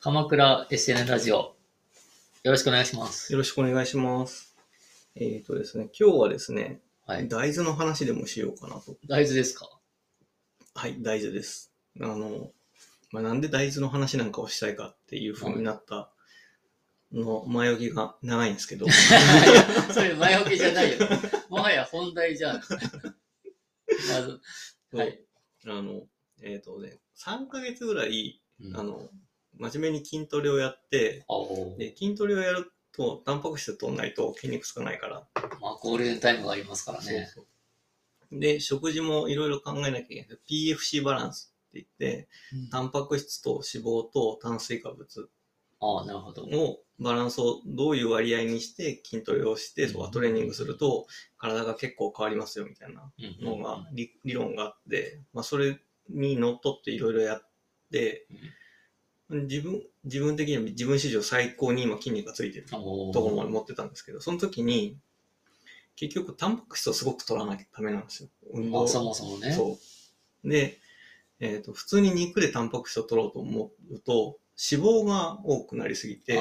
鎌倉 SN ラジオ。よろしくお願いします。よろしくお願いします。えっ、とですね、今日はですね、はい。大豆の話でもしようかなと。大豆ですか？はい、大豆です。あの、まあ、なんで大豆の話なんかをしたいかっていう風になったの前置きが長いんですけど、それ前置きじゃないよ。もはや本題じゃん。まず、はい。あの、えっ、とね、3ヶ月ぐらい、うんあの、真面目に筋トレをやって、で、筋トレをやると、タンパク質取んないと筋肉つかないから、まあ、ゴールデンタイムがありますからね。そうそうで、食事もいろいろ考えなきゃいけない。PFC バランスって言って、うんタンパク質と脂肪と炭水化物ああ、なるほど。をバランスをどういう割合にして筋トレをして、とかトレーニングすると体が結構変わりますよみたいなうんのが理理論があって、まあそれにのっとっていろいろやって、自分、自分的には自分史上最高に今筋肉がついてるところまで持ってたんですけど、その時に結局タンパク質をすごく取らなきゃダメなんですよ。運動まあ、そもそもね。そう。で、えっ、と、普通に肉でタンパク質を取ろうと思うと、脂肪が多くなりすぎて、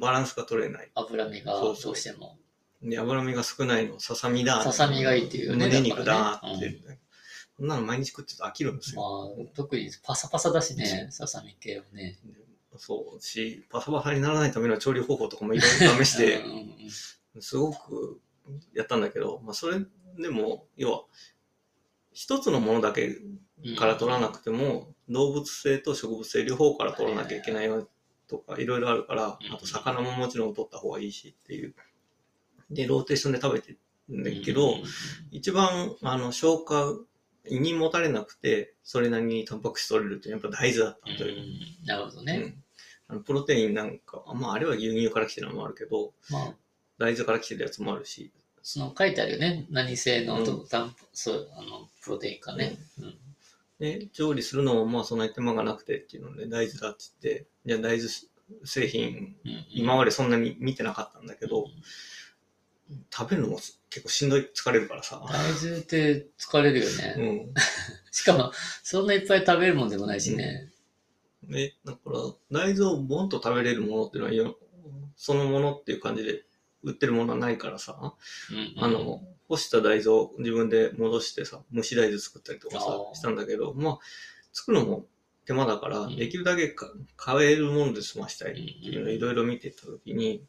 バランスが取れない。あ脂身がどそうそううしても。で、脂身が少ないの、ささみだ。ささみがいいっていうね胸肉だって。そんなの毎日食ってると飽きるんですまよ。あ、特にパサパサだしね、ささみ系はね。でそうし、パサパサにならないための調理方法とかもいろいろ試してすごくやったんだけど、まあ、それでも、要は、一つのものだけから取らなくても、動物性と植物性両方から取らなきゃいけないよとか、いろいろあるからうん、あと魚ももちろん取った方がいいしっていう。で、ローテーションで食べてるんだけど、うん。一番、あの、消化、胃にもたれなくて、それなりにタンパク質取れるってやっぱ大豆だったという。うん。なるほどね。うん。あのプロテインなんか、まあ、あれは牛乳から来てるのもあるけど、まあ、大豆から来てるやつもあるし、その書いてあるよね。何製のと、うタンそう、あの、プロテインかね。うんで、調理するのもまあそんなに手間がなくてっていうので、大豆だって言って、じゃあ大豆製品、うん今までそんなに見てなかったんだけど、食べるのも結構しんどい、疲れるからさ。大豆って疲れるようね。ん。しかも、そんないっぱい食べるもんでもないしね。で、だから、大豆をボンと食べれるものっていうのはよ、そのものっていう感じで売ってるものはないからさ、うんあの、干した大豆を自分で戻してさ、蒸し大豆作ったりとかさしたんだけど、まあ、作るのも手間だから、うんできるだけか買えるもので済ましたいっていうのをいろいろ見てたときに、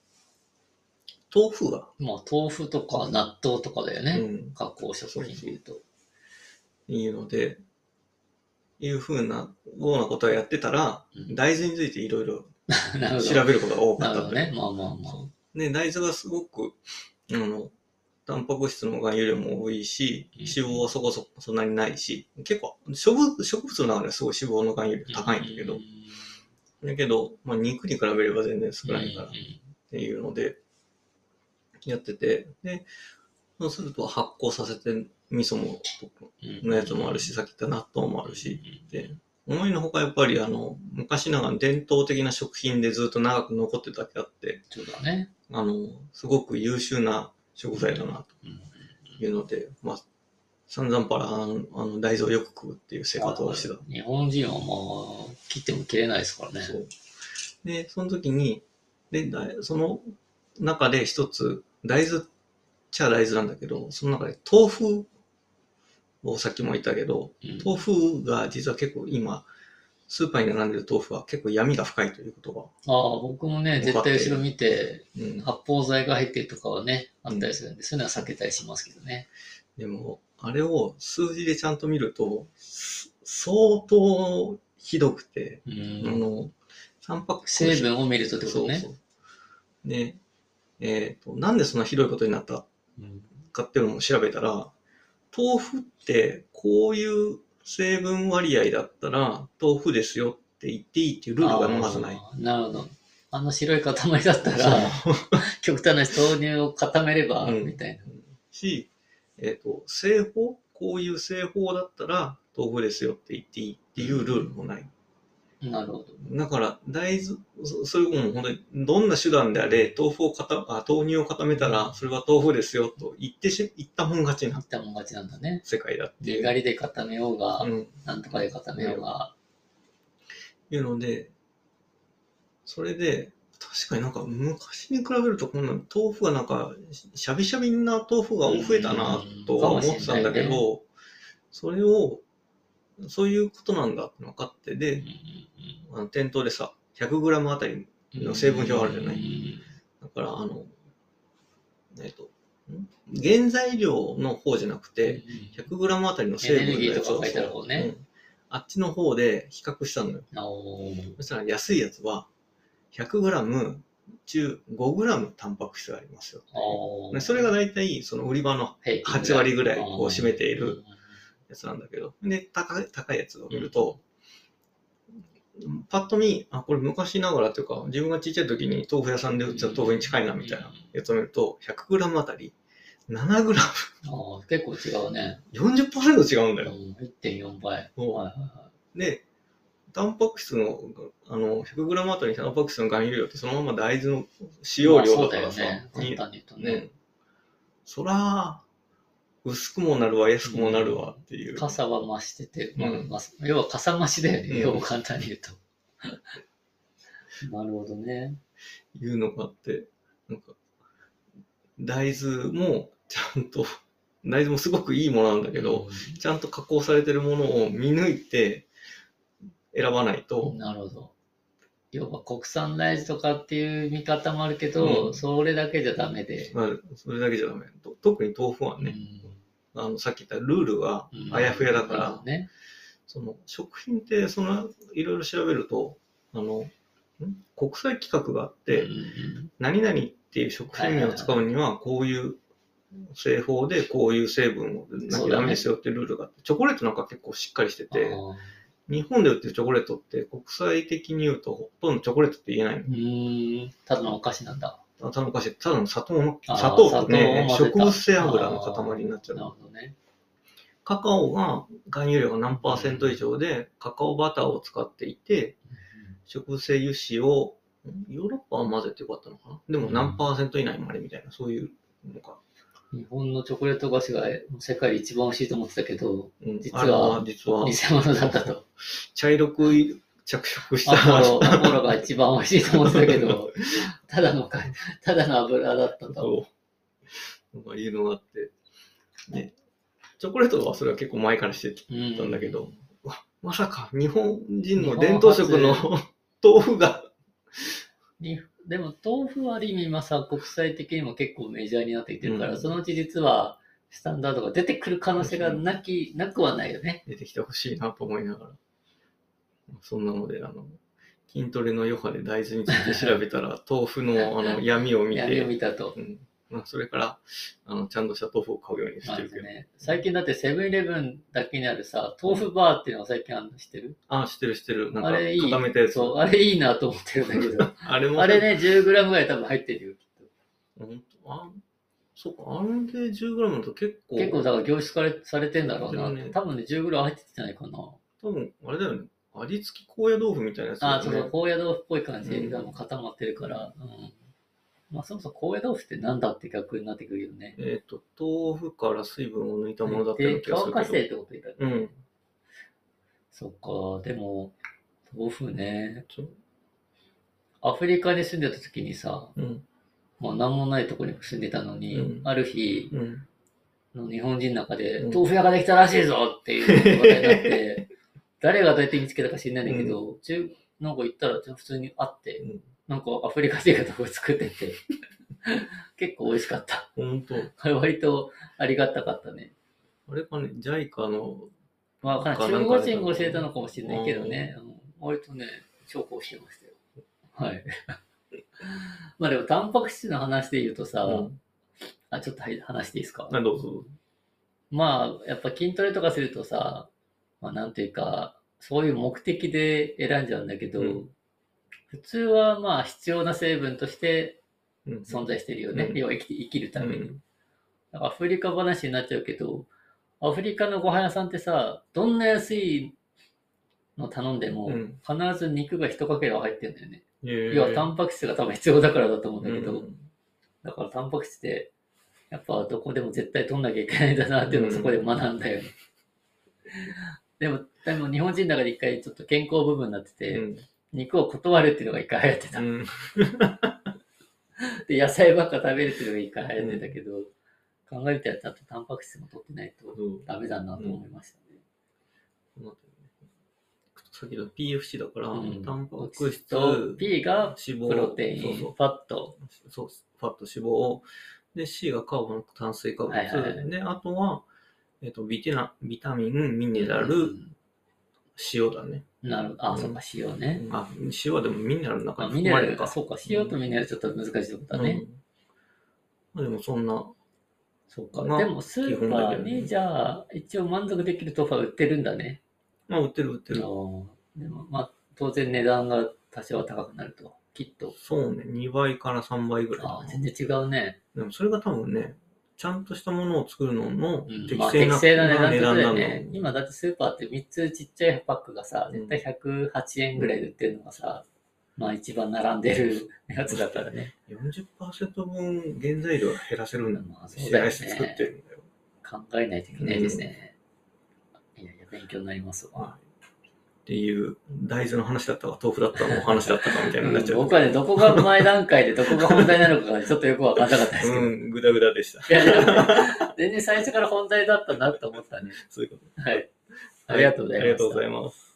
豆腐が、まあ、豆腐とか納豆とかだようね。ん、加工食品で言うと。いいので、いうふうな、ようなことをやってたら、うん大豆についていろいろ。調べることが多かなったね。まあまあまあ。で、大豆がすごく、あの、タンパク質の含有量も多いし、うん。脂肪はそこそこそんなにないし、結構、植物植物の中ではすごい脂肪の含有量高いんだけど、だけど、まあ、肉に比べれば全然少ないからっていうので、やってて、で、そうすると発酵させて味噌もうん。のやつもあるし、さっき言った納豆もあるし、で、思いのほかやっぱりあの、昔ながら伝統的な食品でずっと長く残ってただけあって、そうだね。あの、すごく優秀な食材だなうんというので、まあ、散々パラあのあの大豆をよく食うっていう生活をしてた。日本人はまあ、切っても切れないですからね。そう。で、その時に、で、だその中で一つ、大豆っちゃ大豆なんだけど、その中で豆腐をさっきも言ったけど、うん豆腐が実は結構今、スーパーに並んでる豆腐は結構闇が深いというこああ、僕もね、絶対後ろ見て、とが、うん、発泡剤が入ってるとかはね、あったりするんで、そういうのは避けたりしますけどね。でも、あれを数字でちゃんと見ると、す相当ひどくて、うあん。の、タンパク質成分を見るとってことね。そうそうで、えっ、と、なんでそんなひどいことになったうんかっていうのも調べたら、豆腐ってこういう成分割合だったら豆腐ですよって言っていいっていうルールがまずない。なるほど。あの白い塊だったら、極端な豆乳を固めれば、うんみたいな。し、えっ、と、製法？こういう製法だったら豆腐ですよって言っていいっていうルールもない。なるほど。だから、大豆、そそれもう本当に、どんな手段であれ、豆腐をかた、あ豆乳を固めたら、それは豆腐ですよ、と言ってし、言ったもん勝ちな言ったもん勝ちなんだね。世界だっていう。にがりで固めようが、うん。なんとかで固めようが。いうので、それで、確かになんか昔に比べると、こんな豆腐がなんか、しゃびしゃびな豆腐が増えたなとは思ってたんだけど、それを、そういうことなんだって分かって、であの店頭でさ、100g あたりうん成分表あるじゃない？うんだから、あの、えっと、ん？原材料の方じゃなくて、100g あたりの成分のやつエネルギーとかを書いてある方ね。うん。あっちの方で比較したのよ。そしたら安いやつは、100g 中 5g タンパク質がありますよ。それが大体その売り場の平均8割ぐらいを占めていうんるやつなんだけど、で、高い高いやつを見ると、パッと見、あ、これ昔ながらというか、自分がちっちゃい時に豆腐屋さんで売ってた豆腐に近いなみたいなやつを見ると、100g あたり 7g、あー結構違うね。40%違うんだよ。うん1.4倍。はいはいはで、タンパク質の、あの、100g あたりタンパク質の含有量ってそのまま大豆の使い。用まあそう量だからさ、だよね。簡に単に言うとうね。ん。そら、薄くもなるわ、安くもなるわっていう。傘は増してて、まあうんまあ要は傘増しだよね。うん要は簡単に言うと。なるほどね。いうのがあって、なんか、大豆もちゃんと、大豆もすごくいいものなんだけど、ちゃんと加工されてるものを見抜いて選ばないと、なるほど。要は国産大豆とかっていう見方もあるけど、うんそれだけじゃダメで。まあ、それだけじゃダメ。と特に豆腐はね、あの、さっき言ったルールがうん。あやふやだからなるほど、ね。その食品ってそのいろいろ調べるとあのん？国際規格があって、うんうん何々っていう食品名を使うにはこういう製法でこういう成分をなきゃダメですよっていうルールがあって、チョコレートなんか結構しっかりしてて日本で売ってるチョコレートって国際的に言うとほとんどチョコレートって言えないの。ただのお菓子なんだ。あただ昔ただの砂糖の砂糖とね植物性油の塊になっちゃうなるほどね。カカオが含有量が何パーセント以上でカカオバターを使っていて植物性油脂を、んヨーロッパは混ぜてよかったのかな？でも何パーセント以内までみたいな、そういうのが。日本のチョコレート菓子が世界で一番美味しいと思ってたけど、うん実は、実は偽、物だったと。茶色く着色しアた。ポロ、アポロが一番美味しいと思ってたけど、ただのか、ただの油だったと。そう。なんかいうのがあって。で、チョコレートはそれは結構前からしてうんたんだけど、うわまさか日本人の伝統食の 豆腐が、にでも豆腐はある意味今さ、国際的にも結構メジャーになってきてるから、うんそのうち実はスタンダードが出てくる可能性がなき、なくはないよね。出てきてほしいなと思いながら。そんなので、あの、筋トレの余波で大豆について調べたら、豆腐のあの闇を見闇をて、見たと。うんまあ、それからあのちゃんとした豆腐を買うようにしまてるけど。ずね、最近だってセブンイレブンだけにあるさ、豆腐バーっていうのが最近あるの知ってる？あ、知ってる知ってる。なんか。固めたやつ。そう、あれいいなと思ってるんだけど。あれも。あれね、10g ぐらい多分入ってるよ、きっと。あ、そうか。あれで 10g だと結構。結構だから凝縮されされてんだろうな。ね多分ね、10ぐらい入ってんじゃないかな。多分、あれだよね。味付き高野豆腐みたいなやつね。あ、そうそう、高野豆腐っぽい感じうんがもう固まってるから。うん。まあ、そもそも高野豆腐ってなんだって逆になってくるよね。えっ、と、豆腐から水分を抜いたものだったようなで、気がする乾かしてっけてこと言ったっけど。うん。そっか、でも、豆腐ね。アフリカに住んでた時にさ、うん。もう何もないところに住んでたのに、うんある日、うん。の日本人の中で、うん豆腐屋ができたらしいぞっていう話題になって、誰がどうやって見つけたか知んないんだけど、中なんか行ったら普通にあって、うんなんかアフリカ人が豆腐作ってて、結構美味しかった。ほんと。こ れ割とありがたかったね。あれかね、JICA の、まあ、わかんない中国人が教えたのかもしれないけどね、うん割とね、重宝してましたよ。はい。まあでも、タンパク質の話で言うとさ、うんあ、ちょっとはい話していいですか？あどうぞ。まあ、やっぱ筋トレとかするとさ、まあなんていうか、そういう目的で選んじゃうんだけど、うん普通はまあ必要な成分としてうん存在してるよね。うん要は生き生きるために。アフリカ話になっちゃうけど、アフリカのご飯屋さんってさ、どんな安いの頼んでも、うん必ず肉が一かけら入ってるんだよね。え要はタンパク質が多分必要だからだと思うんだけど、うんだからタンパク質って、やっぱどこでも絶対取んなきゃいけないんだなっていうのをそこで学んだよね。でも、でも日本人の中で一回ちょっと健康部分になってて、うん。肉を断るっていうのが一回流行ってた。うん。で、野菜ばっか食べるっていうのが一回流行ってたけど、考えたらちゃんとタンパク質も取ってないとダメだなと思いましたね。さっきの PFC だから、うん。タンパク質、と P が脂肪、プロテイン、ファット、そうファット脂肪、で、C がカーボン、炭水化物、はいはいはいで、あとは、えっ、とビテナ、ビタミン、ミネラル、うん塩だね。なる。あ、うんそうか、塩ね。あ、塩はでもミネラルの中あにミネラルか、含まれるか。そうか、塩とミネラルちょっと難しいとこだね。うんまあ、でもそんな、そうか。まあでもスーパーに、じゃあ、一応満足できる豆腐は売ってるんだね。まあ売ってる売ってる。あーでも、まあ、当然値段が多少は高くなると。きっと。そうね、2倍から3倍ぐらいあ、全然違うね。でもそれが多分ね、ちゃんとしたものを作るののうん適正な,、値段なんだね。今だってスーパーって3つちっちゃいパックがさ、絶対108円ぐらいで売ってるのがさ、まあ一番並んでるやつだからね。40%分原材料減らせるんだまあそうだよね減らして作ってるんだよ。考えないといけないですね。いやいや、勉強になりますわ。はいっていう大豆の話だったか豆腐だったの話だったかみたいになっちゃう。僕はね、どこが前段階でどこが本題なのかがちょっとよくわかんなかったですけど。うん、ぐだぐだでした。いやいや、全然最初から本題だったなと思ったね。そういうこと。はい。ありがとうございました。ありがとうございます。